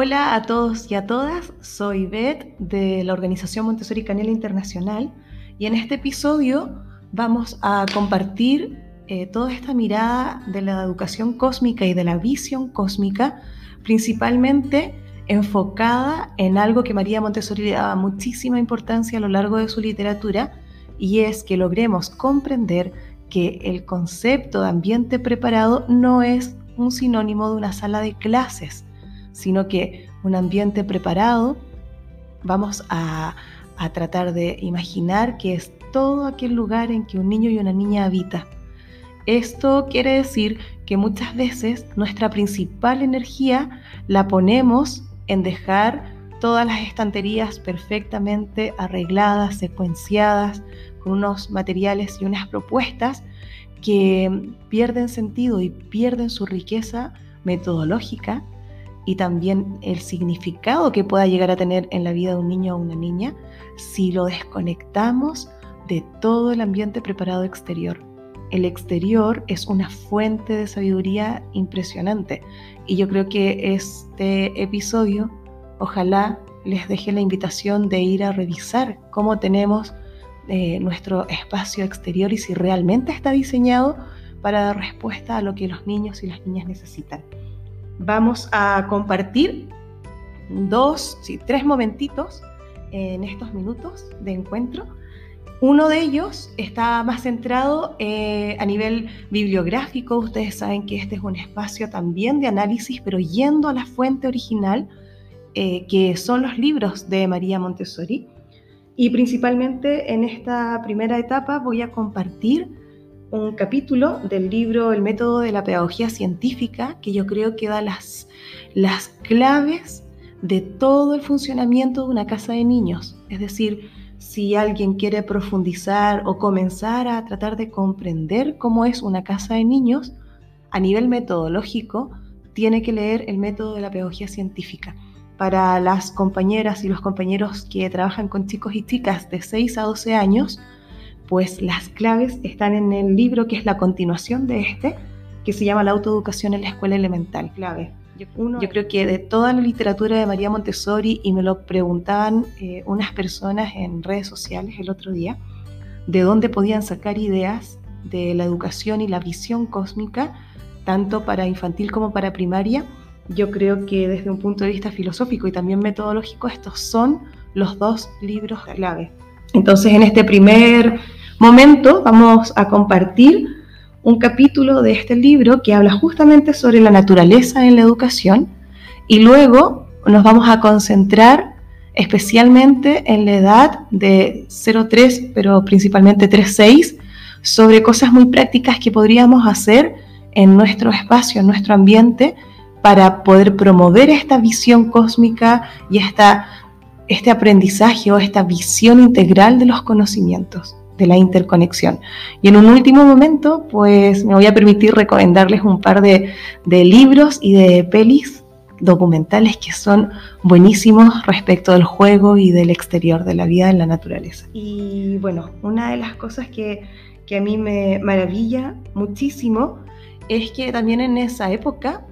Hola a todos y a todas, soy Beth de la Organización Montessori Canela Internacional y en este episodio vamos a compartir eh, toda esta mirada de la educación cósmica y de la visión cósmica, principalmente enfocada en algo que María Montessori le daba muchísima importancia a lo largo de su literatura y es que logremos comprender que el concepto de ambiente preparado no es un sinónimo de una sala de clases, sino que un ambiente preparado vamos a, a tratar de imaginar que es todo aquel lugar en que un niño y una niña habita. Esto quiere decir que muchas veces nuestra principal energía la ponemos en dejar todas las estanterías perfectamente arregladas, secuenciadas, con unos materiales y unas propuestas que pierden sentido y pierden su riqueza metodológica y también el significado que pueda llegar a tener en la vida de un niño o una niña si lo desconectamos de todo el ambiente preparado exterior. El exterior es una fuente de sabiduría impresionante y yo creo que este episodio ojalá les deje la invitación de ir a revisar cómo tenemos eh, nuestro espacio exterior y si realmente está diseñado para dar respuesta a lo que los niños y las niñas necesitan. Vamos a compartir dos, sí, tres momentitos en estos minutos de encuentro. Uno de ellos está más centrado eh, a nivel bibliográfico. Ustedes saben que este es un espacio también de análisis, pero yendo a la fuente original, eh, que son los libros de María Montessori. Y principalmente en esta primera etapa voy a compartir un capítulo del libro El método de la pedagogía científica que yo creo que da las, las claves de todo el funcionamiento de una casa de niños. Es decir, si alguien quiere profundizar o comenzar a tratar de comprender cómo es una casa de niños, a nivel metodológico, tiene que leer el método de la pedagogía científica para las compañeras y los compañeros que trabajan con chicos y chicas de 6 a 12 años, pues las claves están en el libro que es la continuación de este, que se llama La autoeducación en la escuela elemental. Clave. Yo, creo que de toda la literatura de María Montessori, y me lo preguntaban eh, unas personas en redes sociales el otro día, de dónde podían sacar ideas de la educación y la visión cósmica, tanto para infantil como para primaria, yo creo que desde un punto de vista filosófico y también metodológico, estos son los dos libros clave. Entonces, en este primer momento vamos a compartir un capítulo de este libro que habla justamente sobre la naturaleza en la educación y luego nos vamos a concentrar especialmente en la edad de 0-3, pero principalmente 3-6, sobre cosas muy prácticas que podríamos hacer en nuestro espacio, en nuestro ambiente, para poder promover esta visión cósmica y esta, este aprendizaje o esta visión integral de los conocimientos, de la interconexión. Y en un último momento, pues me voy a permitir recomendarles un par de, de libros y de pelis documentales que son buenísimos respecto del juego y del exterior, de la vida en la naturaleza. Y bueno, una de las cosas que, que a mí me maravilla muchísimo es que también en esa época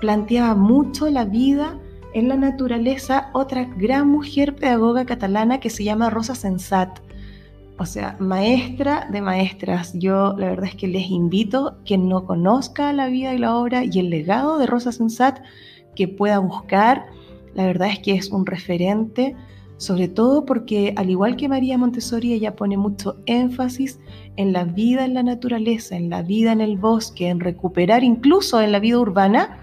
planteaba mucho la vida en la naturaleza otra gran mujer pedagoga catalana que se llama Rosa Sensat. O sea, maestra de maestras. Yo la verdad es que les invito quien no conozca la vida y la obra y el legado de Rosa Sensat que pueda buscar. La verdad es que es un referente, sobre todo porque al igual que María Montessori, ella pone mucho énfasis en la vida en la naturaleza, en la vida en el bosque, en recuperar incluso en la vida urbana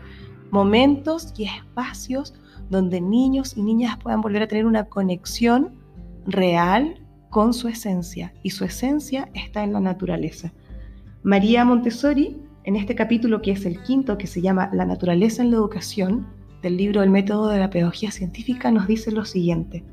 momentos y espacios donde niños y niñas puedan volver a tener una conexión real con su esencia y su esencia está en la naturaleza. María Montessori, en este capítulo que es el quinto, que se llama La naturaleza en la educación, del libro El método de la pedagogía científica, nos dice lo siguiente.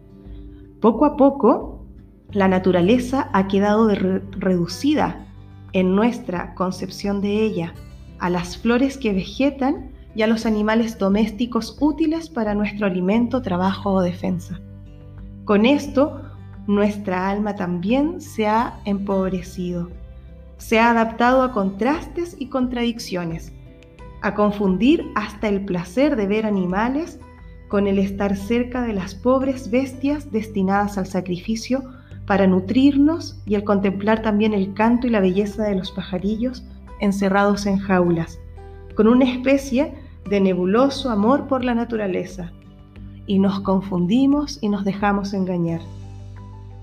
Poco a poco, la naturaleza ha quedado reducida en nuestra concepción de ella a las flores que vegetan y a los animales domésticos útiles para nuestro alimento, trabajo o defensa. Con esto, nuestra alma también se ha empobrecido, se ha adaptado a contrastes y contradicciones, a confundir hasta el placer de ver animales con el estar cerca de las pobres bestias destinadas al sacrificio para nutrirnos y el contemplar también el canto y la belleza de los pajarillos encerrados en jaulas, con una especie de nebuloso amor por la naturaleza. Y nos confundimos y nos dejamos engañar.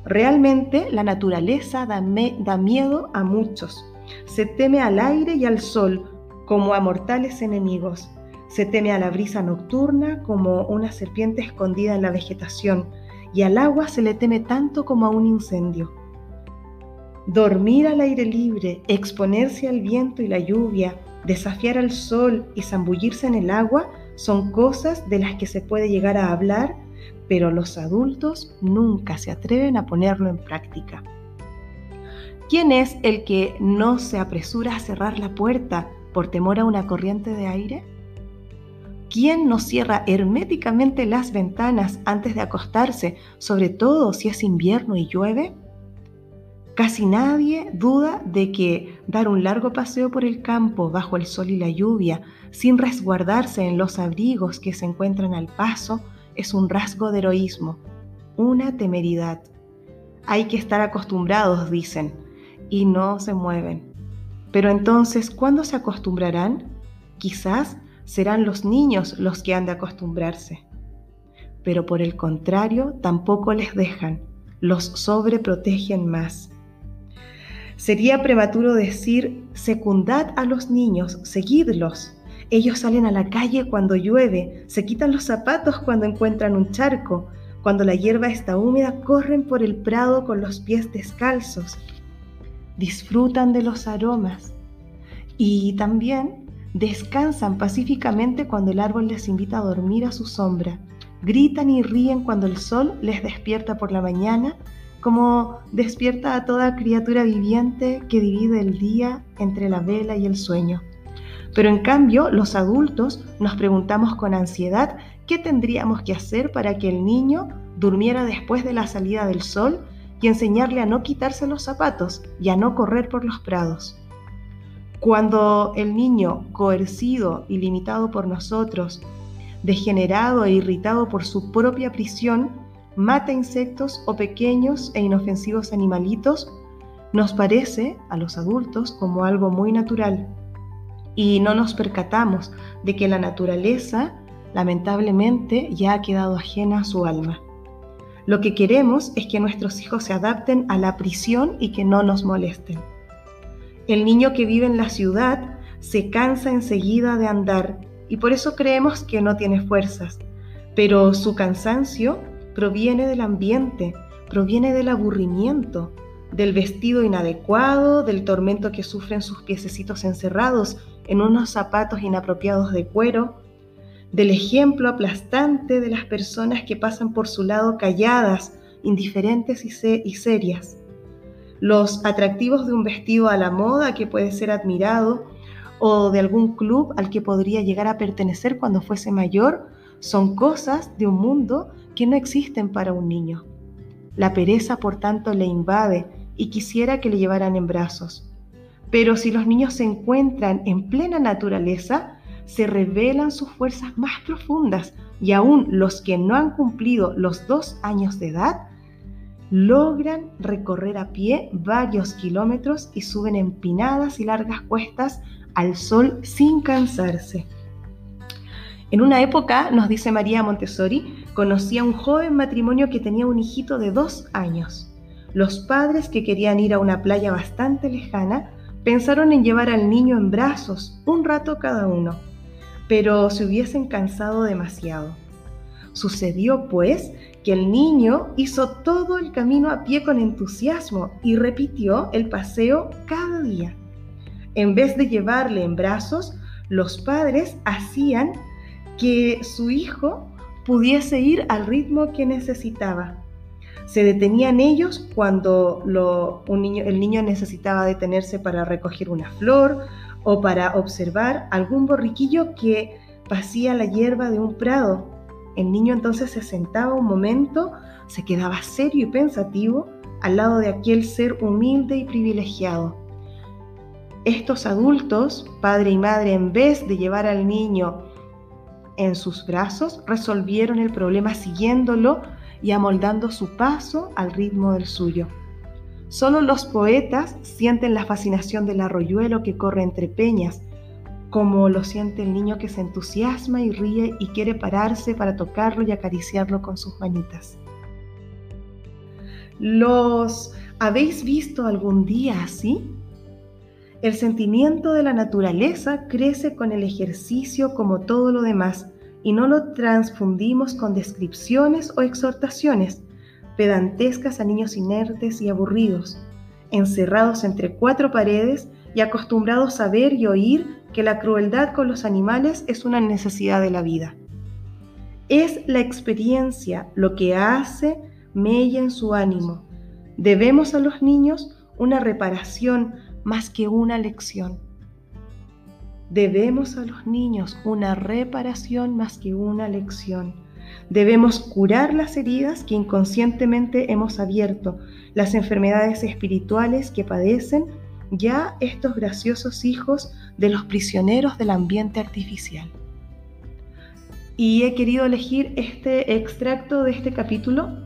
Realmente la naturaleza da, miedo a muchos. Se teme al aire y al sol como a mortales enemigos. Se teme a la brisa nocturna como una serpiente escondida en la vegetación y al agua se le teme tanto como a un incendio. Dormir al aire libre, exponerse al viento y la lluvia, desafiar al sol y zambullirse en el agua son cosas de las que se puede llegar a hablar, pero los adultos nunca se atreven a ponerlo en práctica. ¿Quién es el que no se apresura a cerrar la puerta por temor a una corriente de aire? ¿Quién no cierra herméticamente las ventanas antes de acostarse, sobre todo si es invierno y llueve? Casi nadie duda de que dar un largo paseo por el campo bajo el sol y la lluvia, sin resguardarse en los abrigos que se encuentran al paso, es un rasgo de heroísmo, una temeridad. Hay que estar acostumbrados, dicen, y no se mueven. Pero entonces, ¿cuándo se acostumbrarán? Quizás serán los niños los que han de acostumbrarse. Pero por el contrario, tampoco les dejan, los sobreprotegen más. Sería prematuro decir, secundad a los niños, seguidlos. Ellos salen a la calle cuando llueve, se quitan los zapatos cuando encuentran un charco, cuando la hierba está húmeda, corren por el prado con los pies descalzos, disfrutan de los aromas y también Descansan pacíficamente cuando el árbol les invita a dormir a su sombra. Gritan y ríen cuando el sol les despierta por la mañana, como despierta a toda criatura viviente que divide el día entre la vela y el sueño. Pero en cambio, los adultos nos preguntamos con ansiedad qué tendríamos que hacer para que el niño durmiera después de la salida del sol y enseñarle a no quitarse los zapatos y a no correr por los prados. Cuando el niño, coercido y limitado por nosotros, degenerado e irritado por su propia prisión, mata insectos o pequeños e inofensivos animalitos, nos parece a los adultos como algo muy natural. Y no nos percatamos de que la naturaleza, lamentablemente, ya ha quedado ajena a su alma. Lo que queremos es que nuestros hijos se adapten a la prisión y que no nos molesten. El niño que vive en la ciudad se cansa enseguida de andar y por eso creemos que no tiene fuerzas. Pero su cansancio proviene del ambiente, proviene del aburrimiento, del vestido inadecuado, del tormento que sufren sus piececitos encerrados en unos zapatos inapropiados de cuero, del ejemplo aplastante de las personas que pasan por su lado calladas, indiferentes y, y serias los atractivos de un vestido a la moda que puede ser admirado o de algún club al que podría llegar a pertenecer cuando fuese mayor, son cosas de un mundo que no existen para un niño. La pereza, por tanto, le invade y quisiera que le llevaran en brazos. Pero si los niños se encuentran en plena naturaleza, se revelan sus fuerzas más profundas y aún los que no han cumplido los dos años de edad logran recorrer a pie varios kilómetros y suben empinadas y largas cuestas al sol sin cansarse. En una época, nos dice María Montessori, conocía un joven matrimonio que tenía un hijito de dos años. Los padres que querían ir a una playa bastante lejana pensaron en llevar al niño en brazos un rato cada uno, pero se hubiesen cansado demasiado. Sucedió, pues, que el niño hizo todo el camino a pie con entusiasmo y repitió el paseo cada día. En vez de llevarle en brazos, los padres hacían que su hijo pudiese ir al ritmo que necesitaba. Se detenían ellos cuando el niño necesitaba detenerse para recoger una flor o para observar algún borriquillo que pasía la hierba de un prado el niño entonces se sentaba un momento, se quedaba serio y pensativo al lado de aquel ser humilde y privilegiado. Estos adultos, padre y madre, en vez de llevar al niño en sus brazos, resolvieron el problema siguiéndolo y amoldando su paso al ritmo del suyo. Solo los poetas sienten la fascinación del arroyuelo que corre entre peñas, como lo siente el niño que se entusiasma y ríe y quiere pararse para tocarlo y acariciarlo con sus manitas. ¿Los habéis visto algún día así? El sentimiento de la naturaleza crece con el ejercicio como todo lo demás y no lo transfundimos con descripciones o exhortaciones pedantescas a niños inertes y aburridos, encerrados entre cuatro paredes y acostumbrados a ver y oír que la crueldad con los animales es una necesidad de la vida. Es la experiencia lo que hace mella en su ánimo. Debemos a los niños una reparación más que una lección. Debemos a los niños una reparación más que una lección. Debemos curar las heridas que inconscientemente hemos abierto, las enfermedades espirituales que padecen ya estos graciosos hijos de los prisioneros del ambiente artificial. Y he querido elegir este extracto de este capítulo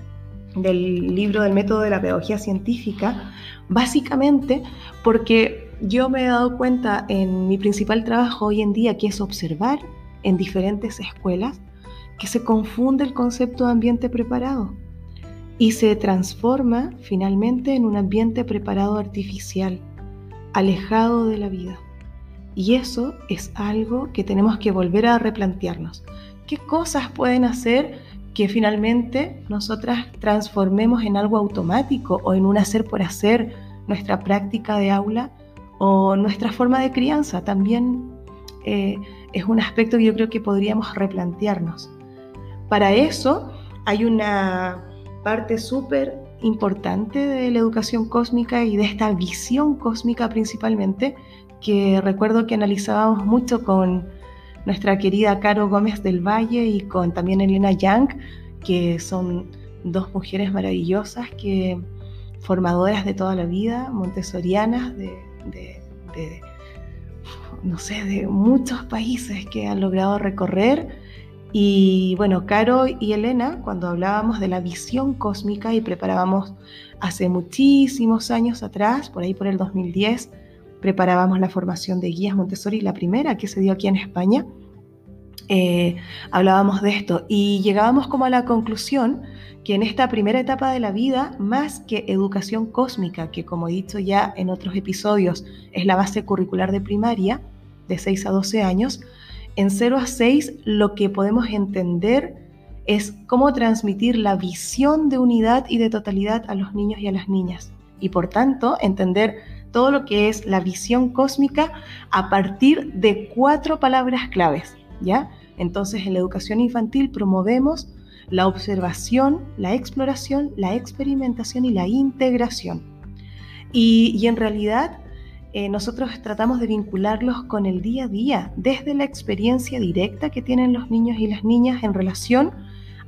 del libro del método de la pedagogía científica, básicamente porque yo me he dado cuenta en mi principal trabajo hoy en día, que es observar en diferentes escuelas, que se confunde el concepto de ambiente preparado y se transforma finalmente en un ambiente preparado artificial, alejado de la vida. Y eso es algo que tenemos que volver a replantearnos. ¿Qué cosas pueden hacer que finalmente nosotras transformemos en algo automático o en un hacer por hacer nuestra práctica de aula o nuestra forma de crianza? También eh, es un aspecto que yo creo que podríamos replantearnos. Para eso hay una parte súper importante de la educación cósmica y de esta visión cósmica principalmente, que recuerdo que analizábamos mucho con nuestra querida Caro Gómez del Valle y con también Elena Young, que son dos mujeres maravillosas que formadoras de toda la vida, montessorianas de, de no sé, de muchos países que han logrado recorrer. Y bueno, Caro y Elena, cuando hablábamos de la visión cósmica y preparábamos hace muchísimos años atrás, por ahí por el 2010, preparábamos la formación de guías Montessori, la primera que se dio aquí en España, eh, hablábamos de esto y llegábamos como a la conclusión que en esta primera etapa de la vida, más que educación cósmica, que como he dicho ya en otros episodios es la base curricular de primaria, de 6 a 12 años, en 0 a 6 lo que podemos entender es cómo transmitir la visión de unidad y de totalidad a los niños y a las niñas. Y por tanto, entender todo lo que es la visión cósmica a partir de cuatro palabras claves, ¿ya? Entonces, en la educación infantil promovemos la observación, la exploración, la experimentación y la integración. Y, en realidad eh, nosotros tratamos de vincularlos con el día a día, desde la experiencia directa que tienen los niños y las niñas en relación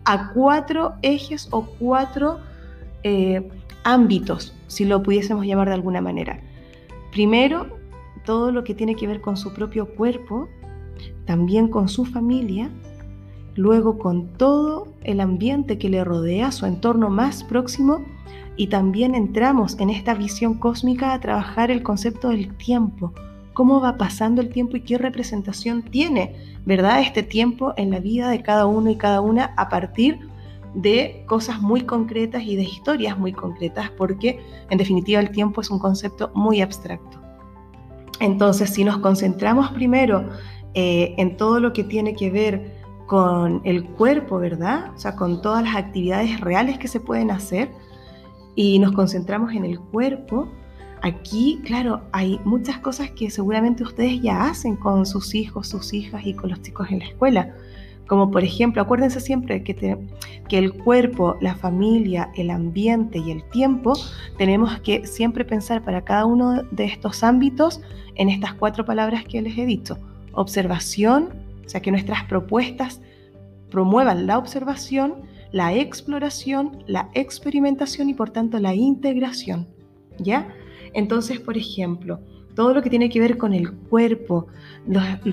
a cuatro ejes o cuatro eh, ámbitos, si lo pudiésemos llamar de alguna manera. Primero, todo lo que tiene que ver con su propio cuerpo, también con su familia, luego con todo el ambiente que le rodea, su entorno más próximo, y también entramos en esta visión cósmica a trabajar el concepto del tiempo, cómo va pasando el tiempo y qué representación tiene, ¿verdad? Este tiempo en la vida de cada uno y cada una a partir de cosas muy concretas y de historias muy concretas, porque en definitiva el tiempo es un concepto muy abstracto. Entonces, si nos concentramos primero eh, en todo lo que tiene que ver con el cuerpo, ¿verdad? O sea, con todas las actividades reales que se pueden hacer, y nos concentramos en el cuerpo, aquí, claro, hay muchas cosas que seguramente ustedes ya hacen con sus hijos, sus hijas y con los chicos en la escuela. Como por ejemplo, acuérdense siempre que, que el cuerpo, la familia, el ambiente y el tiempo, tenemos que siempre pensar para cada uno de estos ámbitos en estas cuatro palabras que les he dicho. Observación, o sea, que nuestras propuestas promuevan la observación, la exploración, la experimentación y por tanto la integración. ¿Ya? Entonces, por ejemplo, todo lo que tiene que ver con el cuerpo,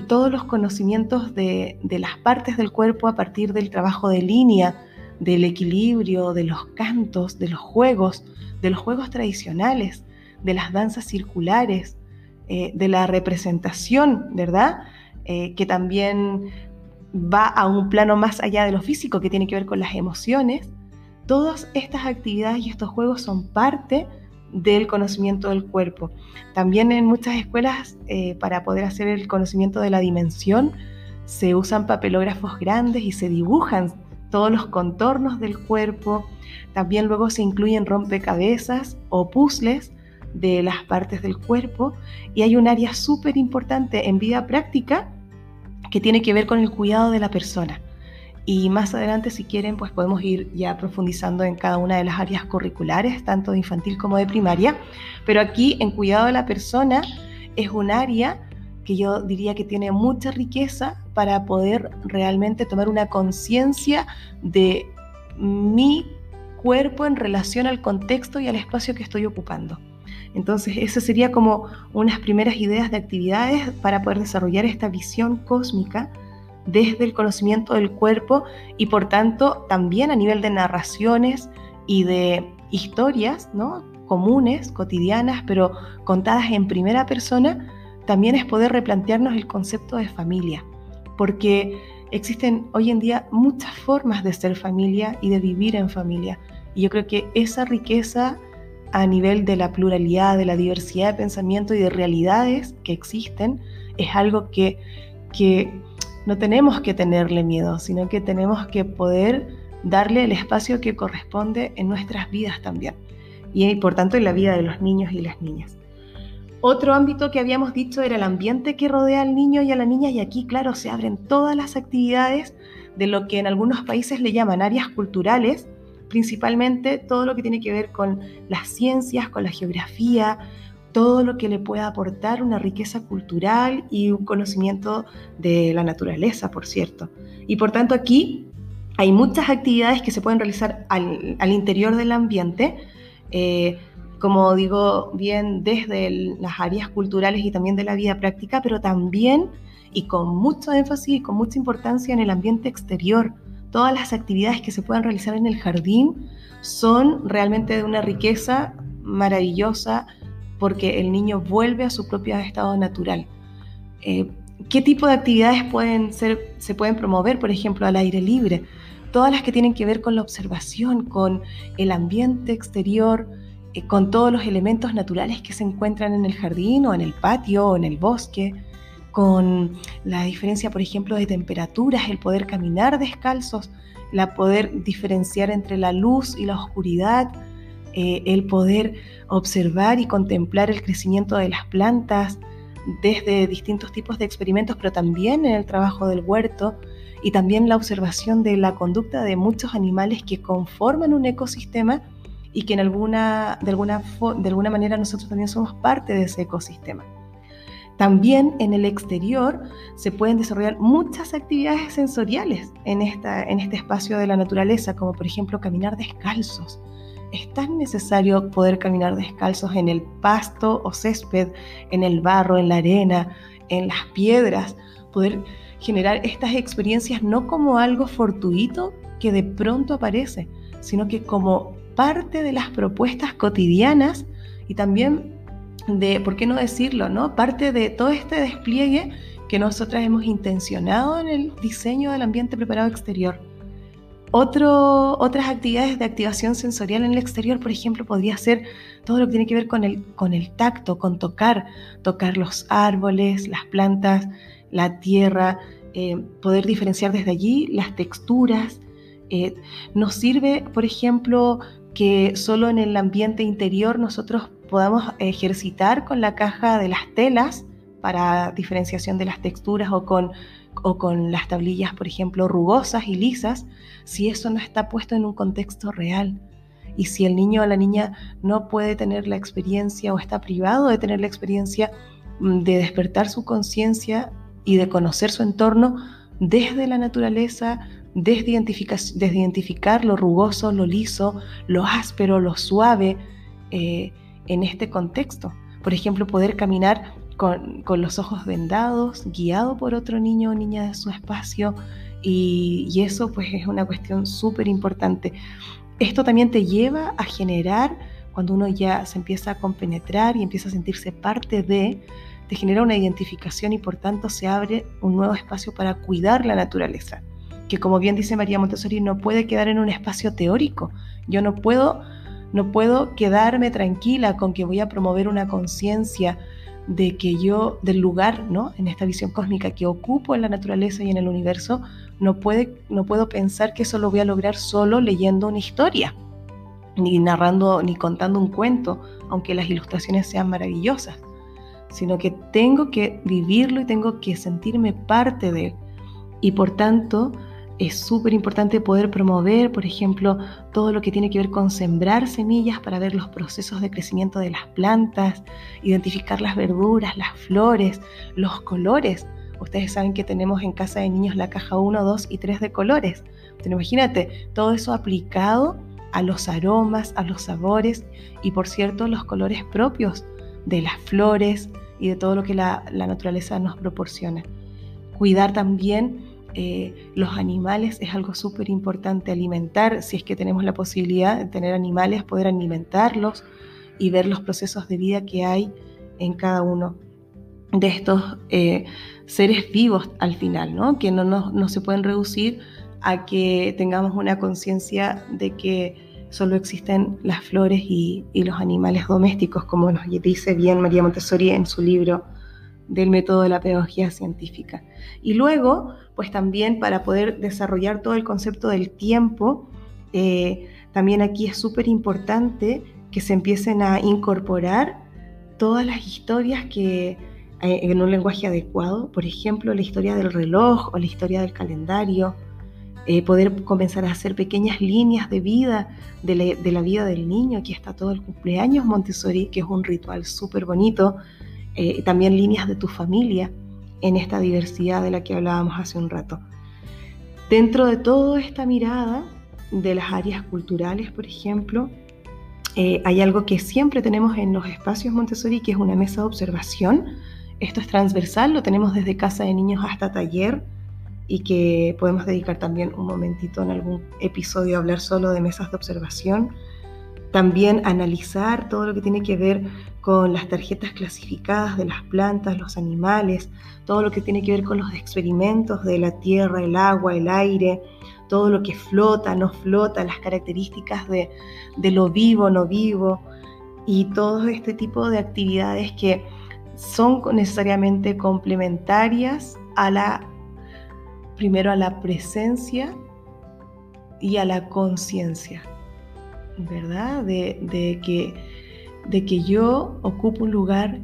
todos los conocimientos de, de las partes del cuerpo a partir del trabajo de línea, del equilibrio, de los cantos, de los juegos, de los juegos tradicionales, de las danzas circulares, eh, de la representación, ¿verdad? Eh, que también va a un plano más allá de lo físico, que tiene que ver con las emociones. Todas estas actividades y estos juegos son parte del conocimiento del cuerpo. También en muchas escuelas, eh, para poder hacer el conocimiento de la dimensión, se usan papelógrafos grandes y se dibujan todos los contornos del cuerpo. También luego se incluyen rompecabezas o puzzles de las partes del cuerpo y hay un área súper importante en vida práctica que tiene que ver con el cuidado de la persona. Y más adelante, si quieren, pues podemos ir ya profundizando en cada una de las áreas curriculares, tanto de infantil como de primaria. Pero aquí, en cuidado de la persona, es un área que yo diría que tiene mucha riqueza para poder realmente tomar una conciencia de mi cuerpo en relación al contexto y al espacio que estoy ocupando. Entonces, esa sería como unas primeras ideas de actividades para poder desarrollar esta visión cósmica desde el conocimiento del cuerpo y por tanto también a nivel de narraciones y de historias ¿no? comunes, cotidianas, pero contadas en primera persona, también es poder replantearnos el concepto de familia, porque existen hoy en día muchas formas de ser familia y de vivir en familia. Y yo creo que esa riqueza a nivel de la pluralidad, de la diversidad de pensamiento y de realidades que existen, es algo que, que no tenemos que tenerle miedo, sino que tenemos que poder darle el espacio que corresponde en nuestras vidas también, y por tanto en la vida de los niños y las niñas. Otro ámbito que habíamos dicho era el ambiente que rodea al niño y a la niña, y aquí, claro, se abren todas las actividades de lo que en algunos países le llaman áreas culturales, principalmente todo lo que tiene que ver con las ciencias, con la geografía, todo lo que le pueda aportar una riqueza cultural y un conocimiento de la naturaleza, por cierto. Y por tanto aquí hay muchas actividades que se pueden realizar al, interior del ambiente, eh, como digo bien, desde las áreas culturales y también de la vida práctica, pero también y con mucho énfasis y con mucha importancia en el ambiente exterior, todas las actividades que se puedan realizar en el jardín son realmente de una riqueza maravillosa porque el niño vuelve a su propio estado natural. Eh, ¿Qué tipo de actividades pueden ser, se pueden promover, por ejemplo, al aire libre? Todas las que tienen que ver con la observación, con el ambiente exterior, eh, con todos los elementos naturales que se encuentran en el jardín o en el patio o en el bosque con la diferencia, por ejemplo, de temperaturas, el poder caminar descalzos, la poder diferenciar entre la luz y la oscuridad, eh, el poder observar y contemplar el crecimiento de las plantas desde distintos tipos de experimentos, pero también en el trabajo del huerto y también la observación de la conducta de muchos animales que conforman un ecosistema y que en de alguna manera nosotros también somos parte de ese ecosistema. También en el exterior se pueden desarrollar muchas actividades sensoriales en, esta, en este espacio de la naturaleza, como por ejemplo caminar descalzos. Es tan necesario poder caminar descalzos en el pasto o césped, en el barro, en la arena, en las piedras, poder generar estas experiencias no como algo fortuito que de pronto aparece, sino que como parte de las propuestas cotidianas y también de, ¿por qué no decirlo, no? Parte de todo este despliegue que nosotras hemos intencionado en el diseño del ambiente preparado exterior. Otro, otras actividades de activación sensorial en el exterior, por ejemplo, podría ser todo lo que tiene que ver con el, con el tacto, con tocar, tocar los árboles, las plantas, la tierra, eh, poder diferenciar desde allí las texturas. Eh, nos sirve, por ejemplo, que solo en el ambiente interior nosotros podamos ejercitar con la caja de las telas para diferenciación de las texturas o con, o con las tablillas, por ejemplo, rugosas y lisas, si eso no está puesto en un contexto real. Y si el niño o la niña no puede tener la experiencia o está privado de tener la experiencia mm, de despertar su conciencia y de conocer su entorno desde la naturaleza, desde identificar, desde identificar lo rugoso, lo liso, lo áspero, lo suave, eh, en este contexto. Por ejemplo, poder caminar con, los ojos vendados, guiado por otro niño o niña de su espacio, y, y eso pues es una cuestión súper importante. Esto también te lleva a generar, cuando uno ya se empieza a compenetrar y empieza a sentirse parte de, te genera una identificación y por tanto se abre un nuevo espacio para cuidar la naturaleza, que como bien dice María Montessori, no puede quedar en un espacio teórico. Yo no puedo, no puedo quedarme tranquila con que voy a promover una conciencia de que yo, del lugar, ¿no? En esta visión cósmica que ocupo en la naturaleza y en el universo, no, puede, no puedo pensar que eso lo voy a lograr solo leyendo una historia, ni narrando, ni contando un cuento, aunque las ilustraciones sean maravillosas, sino que tengo que vivirlo y tengo que sentirme parte de él. Y por tanto, es súper importante poder promover, por ejemplo, todo lo que tiene que ver con sembrar semillas para ver los procesos de crecimiento de las plantas, identificar las verduras, las flores, los colores. Ustedes saben que tenemos en casa de niños la caja 1, 2 y 3 de colores. Pero imagínate, todo eso aplicado a los aromas, a los sabores y por cierto los colores propios de las flores y de todo lo que la naturaleza nos proporciona. Cuidar también eh, los animales es algo súper importante alimentar, si es que tenemos la posibilidad de tener animales, poder alimentarlos y ver los procesos de vida que hay en cada uno de estos eh, seres vivos al final, ¿no? que no, no, se pueden reducir a que tengamos una conciencia de que solo existen las flores y, y, los animales domésticos, como nos dice bien María Montessori en su libro del método de la pedagogía científica. Y luego, pues también para poder desarrollar todo el concepto del tiempo, eh, también aquí es súper importante que se empiecen a incorporar todas las historias que eh, en un lenguaje adecuado, por ejemplo, la historia del reloj o la historia del calendario, eh, poder comenzar a hacer pequeñas líneas de vida de la, de la, vida del niño. Aquí está todo el cumpleaños Montessori, que es un ritual súper bonito eh, también líneas de tu familia en esta diversidad de la que hablábamos hace un rato. Dentro de toda esta mirada de las áreas culturales, por ejemplo, eh, hay algo que siempre tenemos en los espacios Montessori, que es una mesa de observación. Esto es transversal, lo tenemos desde casa de niños hasta taller y que podemos dedicar también un momentito en algún episodio a hablar solo de mesas de observación. También analizar todo lo que tiene que ver con las tarjetas clasificadas de las plantas, los animales, todo lo que tiene que ver con los experimentos de la tierra, el agua, el aire, todo lo que flota, no flota, las características de, lo vivo, no vivo, y todo este tipo de actividades que son necesariamente complementarias a la, primero a la presencia y a la conciencia. ¿verdad? De, que, de que yo ocupo un lugar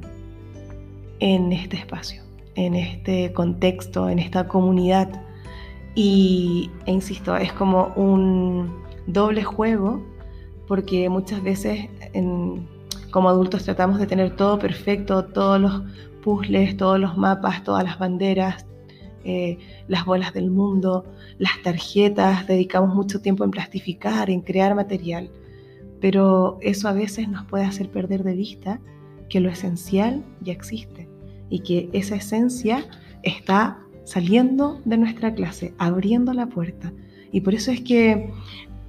en este espacio, en este contexto, en esta comunidad. Y, e insisto, es como un doble juego, porque muchas veces como adultos tratamos de tener todo perfecto, todos los puzzles, todos los mapas, todas las banderas, eh, las bolas del mundo, las tarjetas, dedicamos mucho tiempo en plastificar, en crear material, pero eso a veces nos puede hacer perder de vista que lo esencial ya existe y que esa esencia está saliendo de nuestra clase, abriendo la puerta. Y por eso es que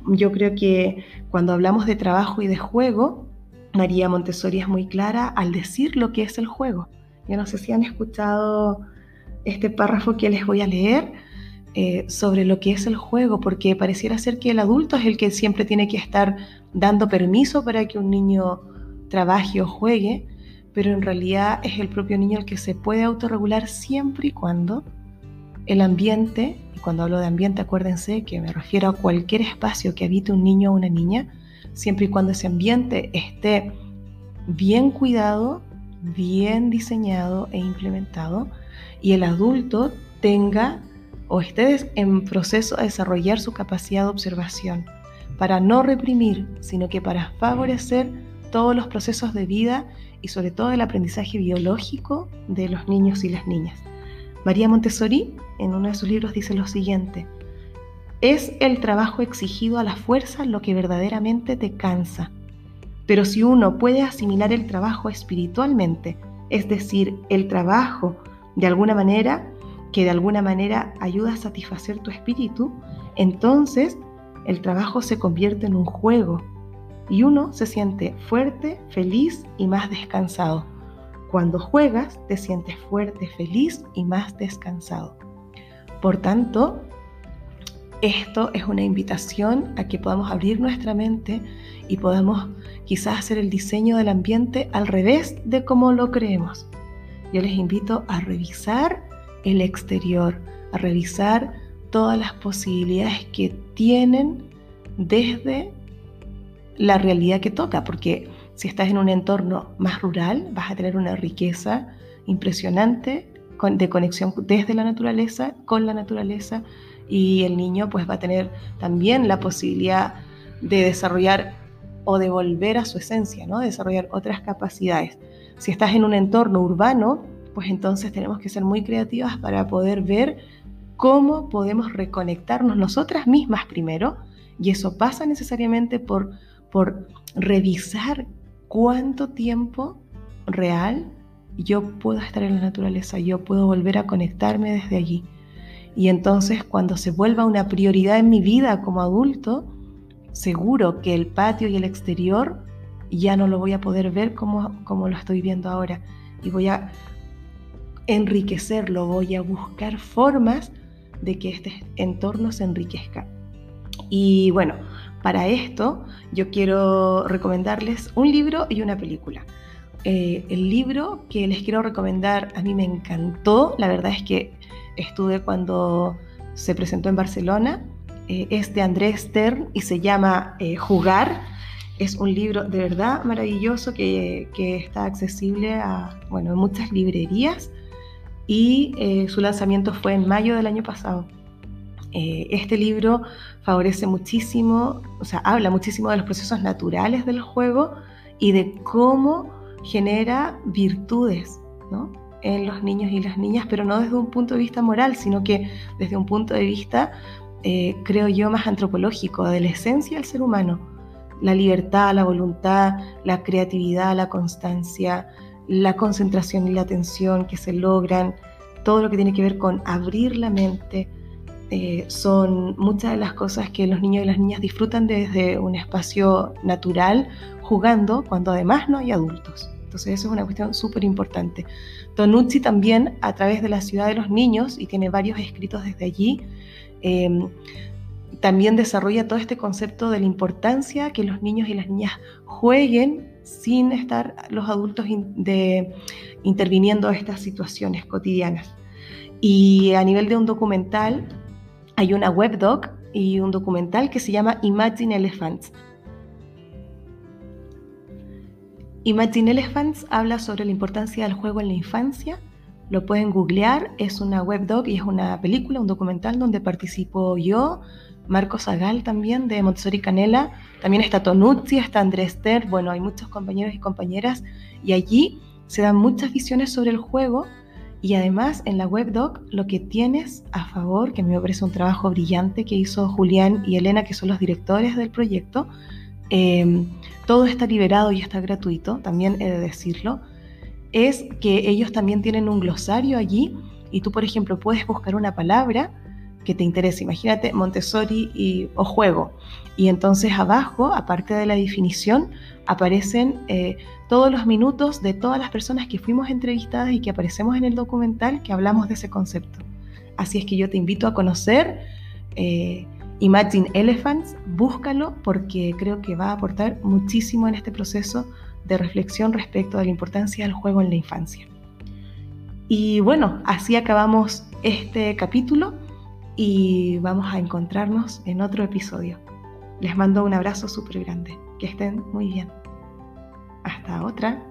yo creo que cuando hablamos de trabajo y de juego, María Montessori es muy clara al decir lo que es el juego. Yo no sé si han escuchado este párrafo que les voy a leer eh, sobre lo que es el juego, porque pareciera ser que el adulto es el que siempre tiene que estar dando permiso para que un niño trabaje o juegue, pero en realidad es el propio niño el que se puede autorregular siempre y cuando el ambiente, y cuando hablo de ambiente acuérdense que me refiero a cualquier espacio que habite un niño o una niña, siempre y cuando ese ambiente esté bien cuidado, bien diseñado e implementado, y el adulto tenga o esté en proceso de desarrollar su capacidad de observación, para no reprimir, sino que para favorecer todos los procesos de vida y sobre todo el aprendizaje biológico de los niños y las niñas. María Montessori en uno de sus libros dice lo siguiente, es el trabajo exigido a la fuerza lo que verdaderamente te cansa, pero si uno puede asimilar el trabajo espiritualmente, es decir, el trabajo de alguna manera, que de alguna manera ayuda a satisfacer tu espíritu, entonces el trabajo se convierte en un juego y uno se siente fuerte, feliz y más descansado. Cuando juegas, te sientes fuerte, feliz y más descansado. Por tanto, esto es una invitación a que podamos abrir nuestra mente y podamos quizás hacer el diseño del ambiente al revés de como lo creemos. Yo les invito a revisar el exterior, a revisar todas las posibilidades que tienen desde la realidad que toca, porque si estás en un entorno más rural vas a tener una riqueza impresionante de conexión desde la naturaleza, con la naturaleza, y el niño pues va a tener también la posibilidad de desarrollar o de volver a su esencia, ¿no? desarrollar otras capacidades. Si estás en un entorno urbano, pues entonces tenemos que ser muy creativas para poder ver cómo podemos reconectarnos nosotras mismas primero, y eso pasa necesariamente por, por revisar cuánto tiempo real yo puedo estar en la naturaleza, yo puedo volver a conectarme desde allí. Y entonces cuando se vuelva una prioridad en mi vida como adulto, seguro que el patio y el exterior ya no lo voy a poder ver como, como lo estoy viendo ahora. Y voy a enriquecerlo, voy a buscar formas de que este entorno se enriquezca. Y bueno, para esto yo quiero recomendarles un libro y una película. Eh, el libro que les quiero recomendar a mí me encantó, la verdad es que estuve cuando se presentó en Barcelona, eh, es de Andrés Stern y se llama eh, Jugar. Es un libro de verdad maravilloso que, que está accesible a bueno, en muchas librerías y eh, su lanzamiento fue en mayo del año pasado. este libro favorece muchísimo, o sea, habla muchísimo de los procesos naturales del juego y de cómo genera virtudes, ¿no? en los niños y las niñas, pero no desde un punto de vista moral, sino que desde un punto de vista, eh, creo yo, más antropológico, de la esencia del ser humano. La libertad, la voluntad, la creatividad, la constancia, la concentración y la atención que se logran, todo lo que tiene que ver con abrir la mente, eh, son muchas de las cosas que los niños y las niñas disfrutan desde un espacio natural, jugando, cuando además no hay adultos. Entonces eso es una cuestión súper importante. Tonucci también, a través de la ciudad de los niños, y tiene varios escritos desde allí, em, también desarrolla todo este concepto de la importancia que los niños y las niñas jueguen sin estar los adultos de, interviniendo en estas situaciones cotidianas. Y a nivel de un documental, hay una webdoc y un documental que se llama Imagine Elephants, Imagine Elephants habla sobre la importancia del juego en la infancia. Lo pueden googlear, es una webdoc y es una película, un documental donde participo yo, Marco Zagal también de Montessori Canela, también está Tonuzzi, está Andrés Ter, bueno, hay muchos compañeros y compañeras. Y allí se dan muchas visiones sobre el juego. Y además en la webdoc lo que tienes a favor, que a mí me parece un trabajo brillante que hizo Julián y Elena, que son los directores del proyecto, eh, todo está liberado y está gratuito, también he de decirlo, es que ellos también tienen un glosario allí y tú, por ejemplo, puedes buscar una palabra que te interese. Imagínate Montessori y, o juego. Y entonces abajo, aparte de la definición, aparecen eh, todos los minutos de todas las personas que fuimos entrevistadas y que aparecemos en el documental que hablamos de ese concepto. Así es que yo te invito a conocer. Eh, Imagine Elephants, búscalo porque creo que va a aportar muchísimo en este proceso de reflexión respecto de la importancia del juego en la infancia. Y bueno, así acabamos este capítulo y vamos a encontrarnos en otro episodio. Les mando un abrazo súper grande. Que estén muy bien. Hasta otra.